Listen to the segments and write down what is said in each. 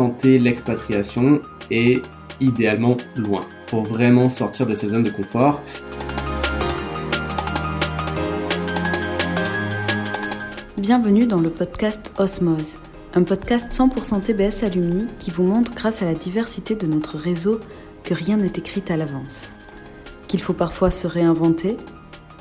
tenter l'expatriation et idéalement loin pour vraiment sortir de sa zone de confort. Bienvenue dans le podcast Osmose, un podcast 100% TBS Alumni qui vous montre grâce à la diversité de notre réseau que rien n'est écrit à l'avance. Qu'il faut parfois se réinventer,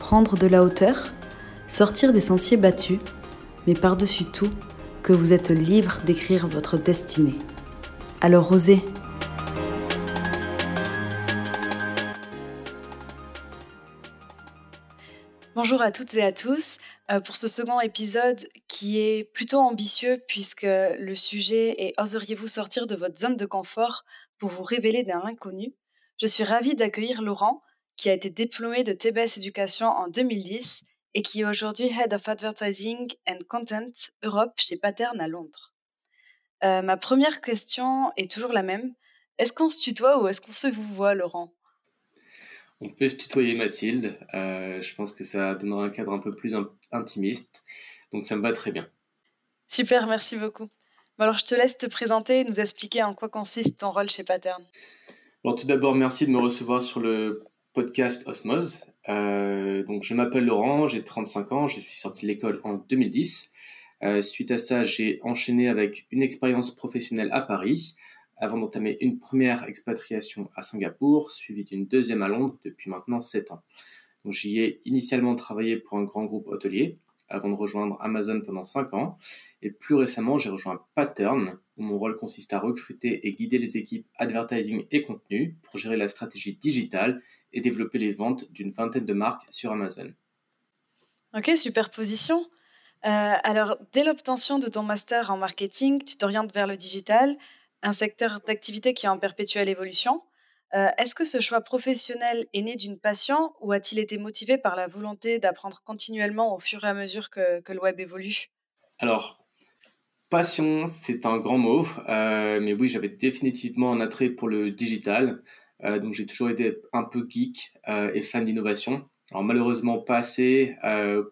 prendre de la hauteur, sortir des sentiers battus, mais par-dessus tout, que vous êtes libre d'écrire votre destinée. Alors osez Bonjour à toutes et à tous. Euh, pour ce second épisode qui est plutôt ambitieux puisque le sujet est Oseriez-vous sortir de votre zone de confort pour vous révéler d'un inconnu? Je suis ravie d'accueillir Laurent qui a été diplômé de TBS Éducation en 2010 et qui est aujourd'hui Head of Advertising and Content Europe chez Pattern à Londres. Euh, ma première question est toujours la même. Est-ce qu'on se tutoie ou est-ce qu'on se vous voit, Laurent? On peut se tutoyer Mathilde. Euh, je pense que ça donnera un cadre un peu plus intimiste. Donc ça me va très bien. Super, merci beaucoup. alors je te laisse te présenter et nous expliquer en quoi consiste ton rôle chez Pattern. Alors tout d'abord, merci de me recevoir sur le podcast Osmose. Euh, donc je m'appelle Laurent, j'ai 35 ans, je suis sorti de l'école en 2010. Euh, suite à ça, j'ai enchaîné avec une expérience professionnelle à Paris avant d'entamer une première expatriation à Singapour, suivie d'une deuxième à Londres depuis maintenant 7 ans. J'y ai initialement travaillé pour un grand groupe hôtelier, avant de rejoindre Amazon pendant 5 ans, et plus récemment j'ai rejoint Pattern, où mon rôle consiste à recruter et guider les équipes advertising et contenu pour gérer la stratégie digitale et développer les ventes d'une vingtaine de marques sur Amazon. Ok, super position. Euh, alors, dès l'obtention de ton master en marketing, tu t'orientes vers le digital un secteur d'activité qui est en perpétuelle évolution. Euh, est-ce que ce choix professionnel est né d'une passion ou a-t-il été motivé par la volonté d'apprendre continuellement au fur et à mesure que, le web évolue? Alors, passion, c'est un grand mot, euh, mais oui, j'avais définitivement un attrait pour le digital. Euh, donc j'ai toujours été un peu geek et fan d'innovation. Alors malheureusement pas assez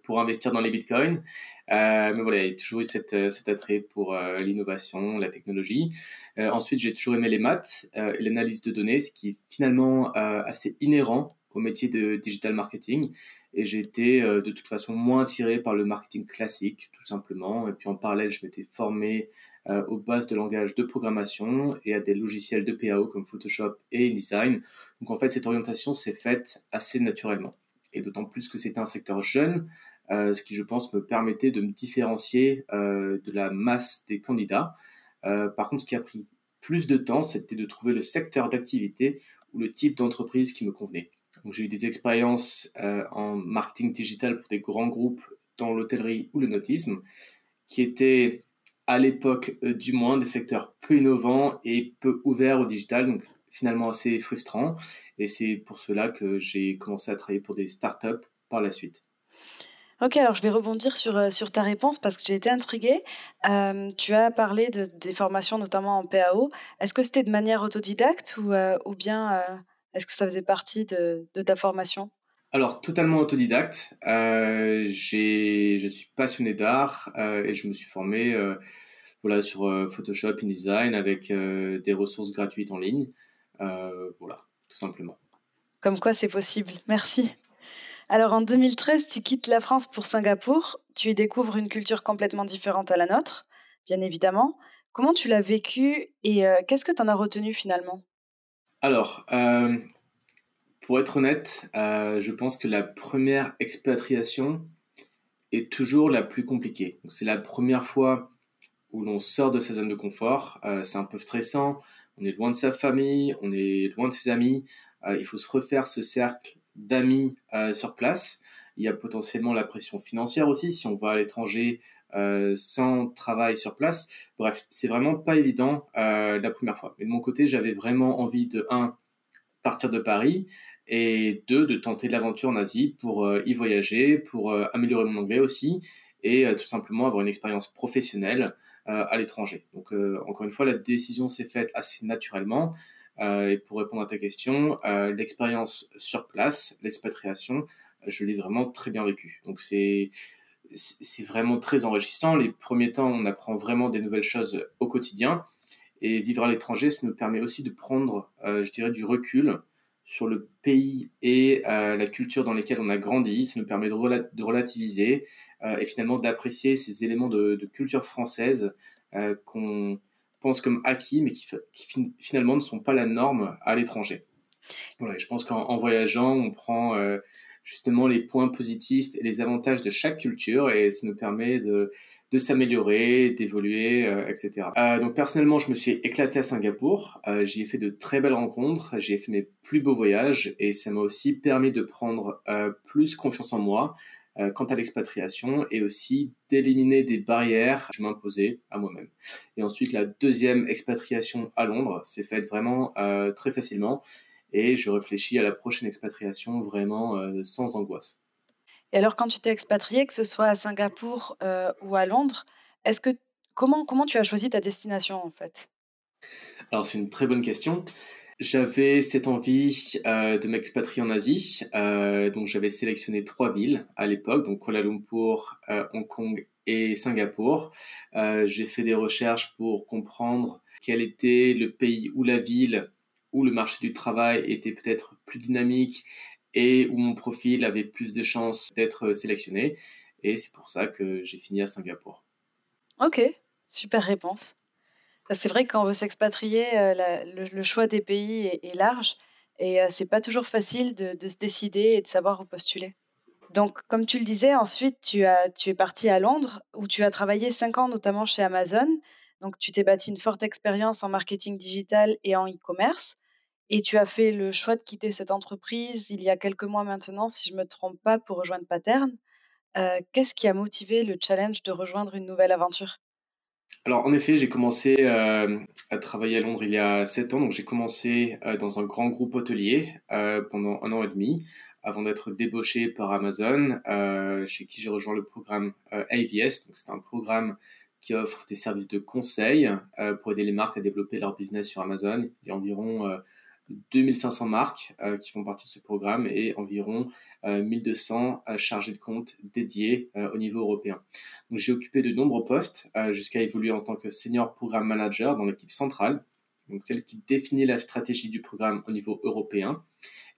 pour investir dans les bitcoins, euh, mais voilà, a toujours eu cette, euh, cet attrait pour euh, l'innovation, la technologie. ensuite, j'ai toujours aimé les maths et l'analyse de données, ce qui est finalement assez inhérent au métier de digital marketing. Et j'ai été de toute façon moins attiré par le marketing classique, tout simplement. Et puis en parallèle, je m'étais formé aux bases de langage de programmation et à des logiciels de PAO comme Photoshop et InDesign. Donc en fait, cette orientation s'est faite assez naturellement. Et d'autant plus que c'était un secteur jeune, euh, ce qui, je pense, me permettait de me différencier euh, de la masse des candidats. Euh, par contre, ce qui a pris plus de temps, c'était de trouver le secteur d'activité ou le type d'entreprise qui me convenait. Donc, j'ai eu des expériences en marketing digital pour des grands groupes dans l'hôtellerie ou le nautisme, qui étaient à l'époque du moins des secteurs peu innovants et peu ouverts au digital, donc finalement assez frustrant. Et c'est pour cela que j'ai commencé à travailler pour des startups par la suite. Ok, alors je vais rebondir sur, euh, ta réponse parce que j'ai été intriguée. Euh, tu as parlé de, des formations, notamment en PAO. Est-ce que c'était de manière autodidacte ou, euh, bien est-ce que ça faisait partie de ta formation? Alors, totalement autodidacte. j'ai, je suis passionné d'art et je me suis formé voilà, sur Photoshop, InDesign avec des ressources gratuites en ligne. voilà, tout simplement. Comme quoi c'est possible. Merci. Alors en 2013, tu quittes la France pour Singapour. Tu y découvres une culture complètement différente à la nôtre, bien évidemment. Comment tu l'as vécu et euh, qu'est-ce que tu en as retenu finalement? Alors, euh, pour être honnête, euh, je pense que la première expatriation est toujours la plus compliquée. C'est la première fois où l'on sort de sa zone de confort. c'est un peu stressant. On est loin de sa famille, on est loin de ses amis. il faut se refaire ce cercle d'amis euh, sur place. Il y a potentiellement la pression financière aussi si on va à l'étranger euh, sans travail sur place. Bref, c'est vraiment pas évident euh, la première fois. Mais de mon côté, j'avais vraiment envie de un partir de Paris et deux de tenter l'aventure en Asie pour y voyager, pour améliorer mon anglais aussi et tout simplement avoir une expérience professionnelle à l'étranger. Donc encore une fois, la décision s'est faite assez naturellement. Euh, et pour répondre à ta question, euh, l'expérience sur place, l'expatriation, je l'ai vraiment très bien vécu. Donc c'est c'est vraiment très enrichissant. Les premiers temps, on apprend vraiment des nouvelles choses au quotidien. Et vivre à l'étranger, ça nous permet aussi de prendre, je dirais, du recul sur le pays et la culture dans lesquels on a grandi. Ça nous permet de, relativiser et finalement d'apprécier ces éléments de, culture française qu'on pense comme acquis, mais qui, finalement ne sont pas la norme à l'étranger. Voilà, je pense qu'en voyageant, on prend justement les points positifs et les avantages de chaque culture et ça nous permet de, de s'améliorer, d'évoluer, euh, etc. Euh, donc personnellement, je me suis éclaté à Singapour. Euh, j'y ai fait de très belles rencontres, j'ai fait mes plus beaux voyages et ça m'a aussi permis de prendre plus confiance en moi quant à l'expatriation et aussi d'éliminer des barrières que je m'imposais à moi-même. Et ensuite, la deuxième expatriation à Londres s'est faite vraiment très facilement et je réfléchis à la prochaine expatriation vraiment sans angoisse. Et alors, quand tu t'es expatrié, que ce soit à Singapour euh, ou à Londres, est-ce que comment comment tu as choisi ta destination en fait? Alors, c'est une très bonne question. J'avais cette envie euh, de m'expatrier en Asie, donc j'avais sélectionné trois villes à l'époque, donc Kuala Lumpur, Hong Kong et Singapour. J'ai fait des recherches pour comprendre quel était le pays ou la ville où le marché du travail était peut-être plus dynamique et où mon profil avait plus de chances d'être sélectionné. Et c'est pour ça que j'ai fini à Singapour. Ok, super réponse. C'est vrai que quand on veut s'expatrier, euh, le, choix des pays est, large et euh, c'est pas toujours facile de, se décider et de savoir où postuler. Donc, comme tu le disais, ensuite, tu, as, tu es parti à Londres où tu as travaillé cinq ans notamment chez Amazon. Donc, tu t'es bâti une forte expérience en marketing digital et en e-commerce. Et tu as fait le choix de quitter cette entreprise il y a quelques mois maintenant, si je ne me trompe pas, pour rejoindre Paterne. Euh, qu'est-ce qui a motivé le challenge de rejoindre une nouvelle aventure? Alors en effet, j'ai commencé euh, à travailler à Londres il y a sept ans. Donc j'ai commencé euh, dans un grand groupe hôtelier pendant un an et demi avant d'être débauché par Amazon, chez qui j'ai rejoint le programme AVS. Donc c'est un programme qui offre des services de conseil pour aider les marques à développer leur business sur Amazon. Il y a environ 2500 marques euh, qui font partie de ce programme et environ 1200 euh, chargés de compte dédiés euh, au niveau européen. J'ai occupé de nombreux postes jusqu'à évoluer en tant que senior programme manager dans l'équipe centrale, celle qui définit la stratégie du programme au niveau européen.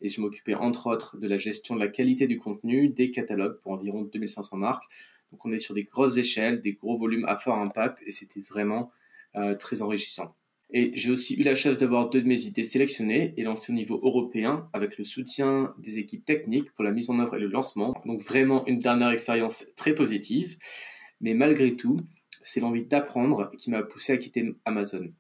Et je m'occupais entre autres de la gestion de la qualité du contenu des catalogues pour environ 2500 marques. Donc on est sur des grosses échelles, des gros volumes à fort impact et c'était vraiment très enrichissant. Et j'ai aussi eu la chance d'avoir deux de mes idées sélectionnées et lancées au niveau européen avec le soutien des équipes techniques pour la mise en œuvre et le lancement. Donc vraiment une dernière expérience très positive. Mais malgré tout, c'est l'envie d'apprendre qui m'a poussé à quitter Amazon.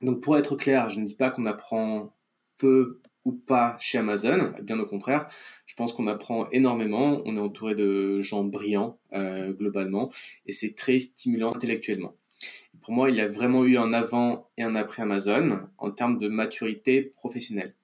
Donc pour être clair, je ne dis pas qu'on apprend peu ou pas chez Amazon, bien au contraire, je pense qu'on apprend énormément, on est entouré de gens brillants euh, globalement, et c'est très stimulant intellectuellement pour moi, il a vraiment eu un avant et un après Amazon en termes de maturité professionnelle.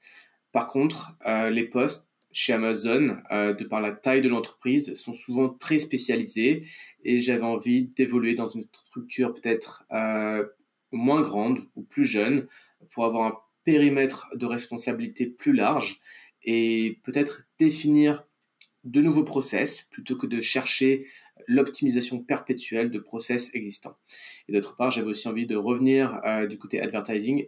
Par contre, euh, les postes chez Amazon, euh, de par la taille de l'entreprise, sont souvent très spécialisés et j'avais envie d'évoluer dans une structure peut-être euh, moins grande ou plus jeune pour avoir un périmètre de responsabilité plus large et peut-être définir de nouveaux process plutôt que de chercher l'optimisation perpétuelle de process existants. Et d'autre part, j'avais aussi envie de revenir euh, du côté advertising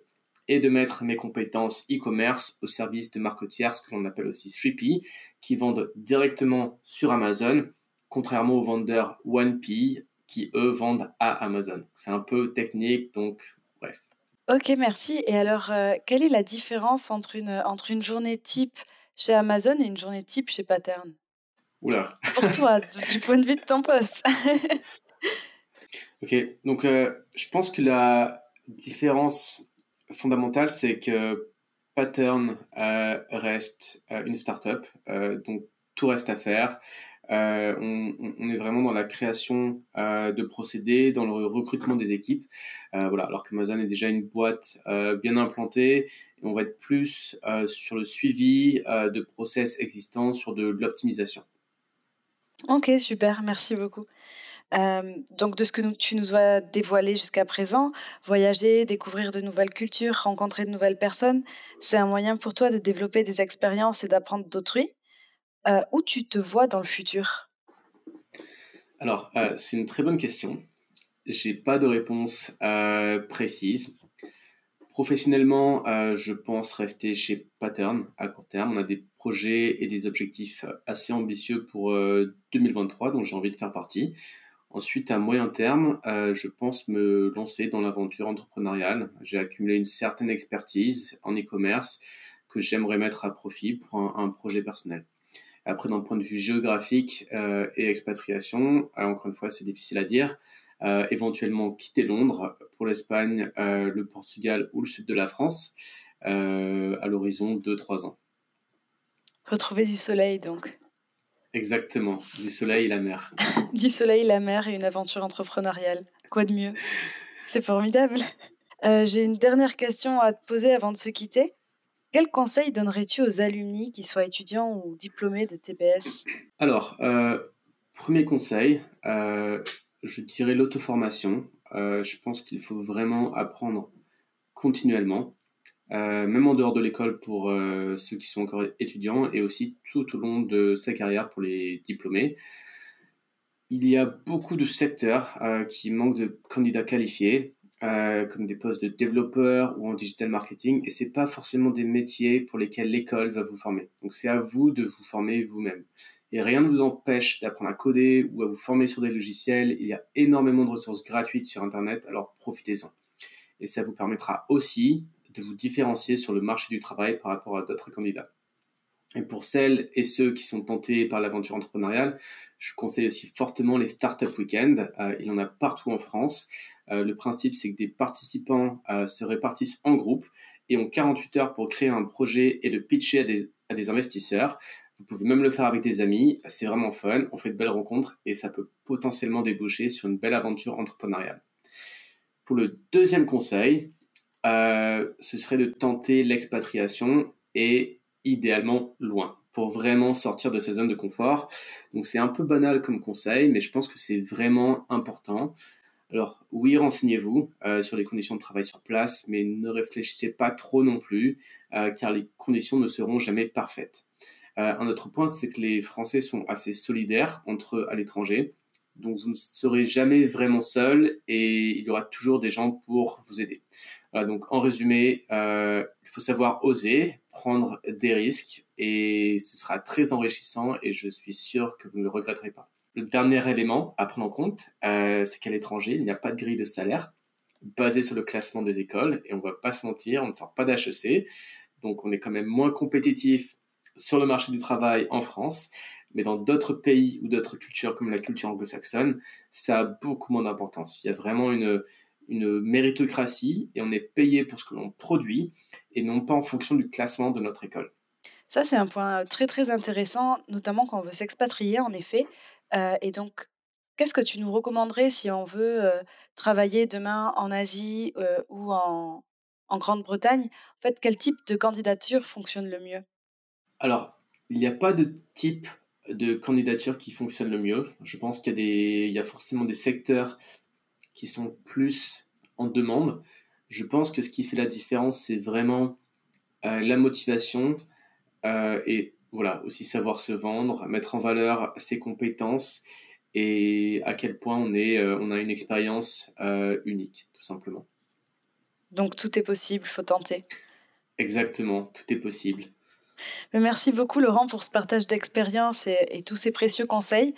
et de mettre mes compétences e-commerce au service de marques tierces que l'on appelle aussi 3P, qui vendent directement sur Amazon, contrairement aux vendeurs 1P qui, eux, vendent à Amazon. C'est un peu technique, donc bref. Ok, merci. Et alors, euh, quelle est la différence entre une, entre une journée type chez Amazon et une journée type chez Pattern? Oula. Pour toi, du point de vue de ton poste. ok, donc euh, je pense que la différence fondamentale, c'est que Pattern euh, reste euh, une startup, donc tout reste à faire. On, on, est vraiment dans la création de procédés, dans le recrutement des équipes. voilà, alors qu'Amazon est déjà une boîte bien implantée, et on va être plus sur le suivi de process existants, sur de l'optimisation. OK, super, merci beaucoup. donc de ce que tu nous as dévoilé jusqu'à présent, voyager, découvrir de nouvelles cultures, rencontrer de nouvelles personnes, c'est un moyen pour toi de développer des expériences et d'apprendre d'autrui. Euh, où tu te vois dans le futur? Alors, euh, c'est une très bonne question. J'ai pas de réponse euh, précise. Professionnellement, je pense rester chez Pattern à court terme. On a des et des objectifs assez ambitieux pour 2023, dont j'ai envie de faire partie. Ensuite, à moyen terme, je pense me lancer dans l'aventure entrepreneuriale. J'ai accumulé une certaine expertise en e-commerce que j'aimerais mettre à profit pour un projet personnel. Après, d'un point de vue géographique euh, et expatriation, euh, encore une fois, c'est difficile à dire. Euh, éventuellement quitter Londres pour l'Espagne, le Portugal ou le sud de la France à l'horizon de 3 ans. Retrouver du soleil donc. Exactement, du soleil et la mer. du soleil, la mer et une aventure entrepreneuriale. Quoi de mieux? C'est formidable. J'ai une dernière question à te poser avant de se quitter. Quel conseil donnerais-tu aux alumni, qui soient étudiants ou diplômés de TBS Alors, euh, premier conseil, euh, je dirais l'auto-formation. Euh, je pense qu'il faut vraiment apprendre continuellement, même en dehors de l'école pour ceux qui sont encore étudiants et aussi tout au long de sa carrière pour les diplômés. Il y a beaucoup de secteurs qui manquent de candidats qualifiés euh, comme des postes de développeur ou en digital marketing, et c'est pas forcément des métiers pour lesquels l'école va vous former. Donc c'est à vous de vous former vous-même. Et rien ne vous empêche d'apprendre à coder ou à vous former sur des logiciels. Il y a énormément de ressources gratuites sur Internet, alors profitez-en. Et ça vous permettra aussi de vous différencier sur le marché du travail par rapport à d'autres candidats. Et pour celles et ceux qui sont tentés par l'aventure entrepreneuriale, je conseille aussi fortement les Startup Weekend. Euh, il y en a partout en France. Euh, le principe, c'est que des participants euh, se répartissent en groupe et ont 48 heures pour créer un projet et le pitcher à des, investisseurs. Vous pouvez même le faire avec des amis. C'est vraiment fun. On fait de belles rencontres et ça peut potentiellement déboucher sur une belle aventure entrepreneuriale. Pour le deuxième conseil, euh, ce serait de tenter l'expatriation et idéalement loin pour vraiment sortir de sa zone de confort. Donc c'est un peu banal comme conseil, mais je pense que c'est vraiment important. Alors oui, renseignez-vous euh, sur les conditions de travail sur place, mais ne réfléchissez pas trop non plus, euh, car les conditions ne seront jamais parfaites. Un autre point, c'est que les Français sont assez solidaires entre eux à l'étranger, donc vous ne serez jamais vraiment seul et il y aura toujours des gens pour vous aider. Voilà, donc en résumé, il faut savoir oser, prendre des risques et ce sera très enrichissant et je suis sûr que vous ne le regretterez pas. Le dernier élément à prendre en compte, euh, c'est qu'à l'étranger, il n'y a pas de grille de salaire basée sur le classement des écoles. Et on ne va pas se mentir, on ne sort pas d'HEC. Donc on est quand même moins compétitif sur le marché du travail en France. Mais dans d'autres pays ou d'autres cultures comme la culture anglo-saxonne, ça a beaucoup moins d'importance. Il y a vraiment une, une méritocratie et on est payé pour ce que l'on produit et non pas en fonction du classement de notre école. Ça, c'est un point très très intéressant, notamment quand on veut s'expatrier, en effet, et donc, qu'est-ce que tu nous recommanderais si on veut, travailler demain en Asie, ou en en Grande-Bretagne? En fait, quel type de candidature fonctionne le mieux? Alors, il n'y a pas de type de candidature qui fonctionne le mieux. Je pense qu'il y a des il y a forcément des secteurs qui sont plus en demande. Je pense que ce qui fait la différence, c'est vraiment, la motivation, et voilà, aussi savoir se vendre, mettre en valeur ses compétences et à quel point on, est, euh, on a une expérience euh, unique, tout simplement. Donc tout est possible, il faut tenter. Exactement, tout est possible. merci beaucoup Laurent pour ce partage d'expérience et, tous ces précieux conseils.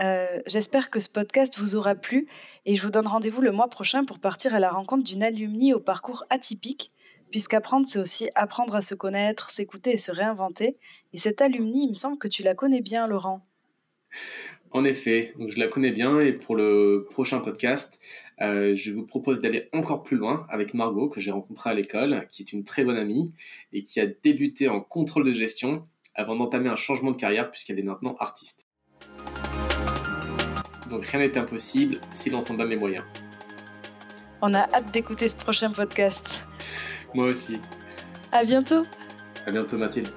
Euh, j'espère que ce podcast vous aura plu et je vous donne rendez-vous le mois prochain pour partir à la rencontre d'une alumni au parcours atypique puisqu'apprendre, c'est aussi apprendre à se connaître, s'écouter et se réinventer. Et cette alumni, il me semble que tu la connais bien, Laurent. En effet, donc je la connais bien et pour le prochain podcast, euh, je vous propose d'aller encore plus loin avec Margot que j'ai rencontrée à l'école, qui est une très bonne amie et qui a débuté en contrôle de gestion avant d'entamer un changement de carrière puisqu'elle est maintenant artiste. Donc rien n'est impossible si l'on s'en donne les moyens. On a hâte d'écouter ce prochain podcast. Moi aussi. À bientôt. À bientôt Mathilde.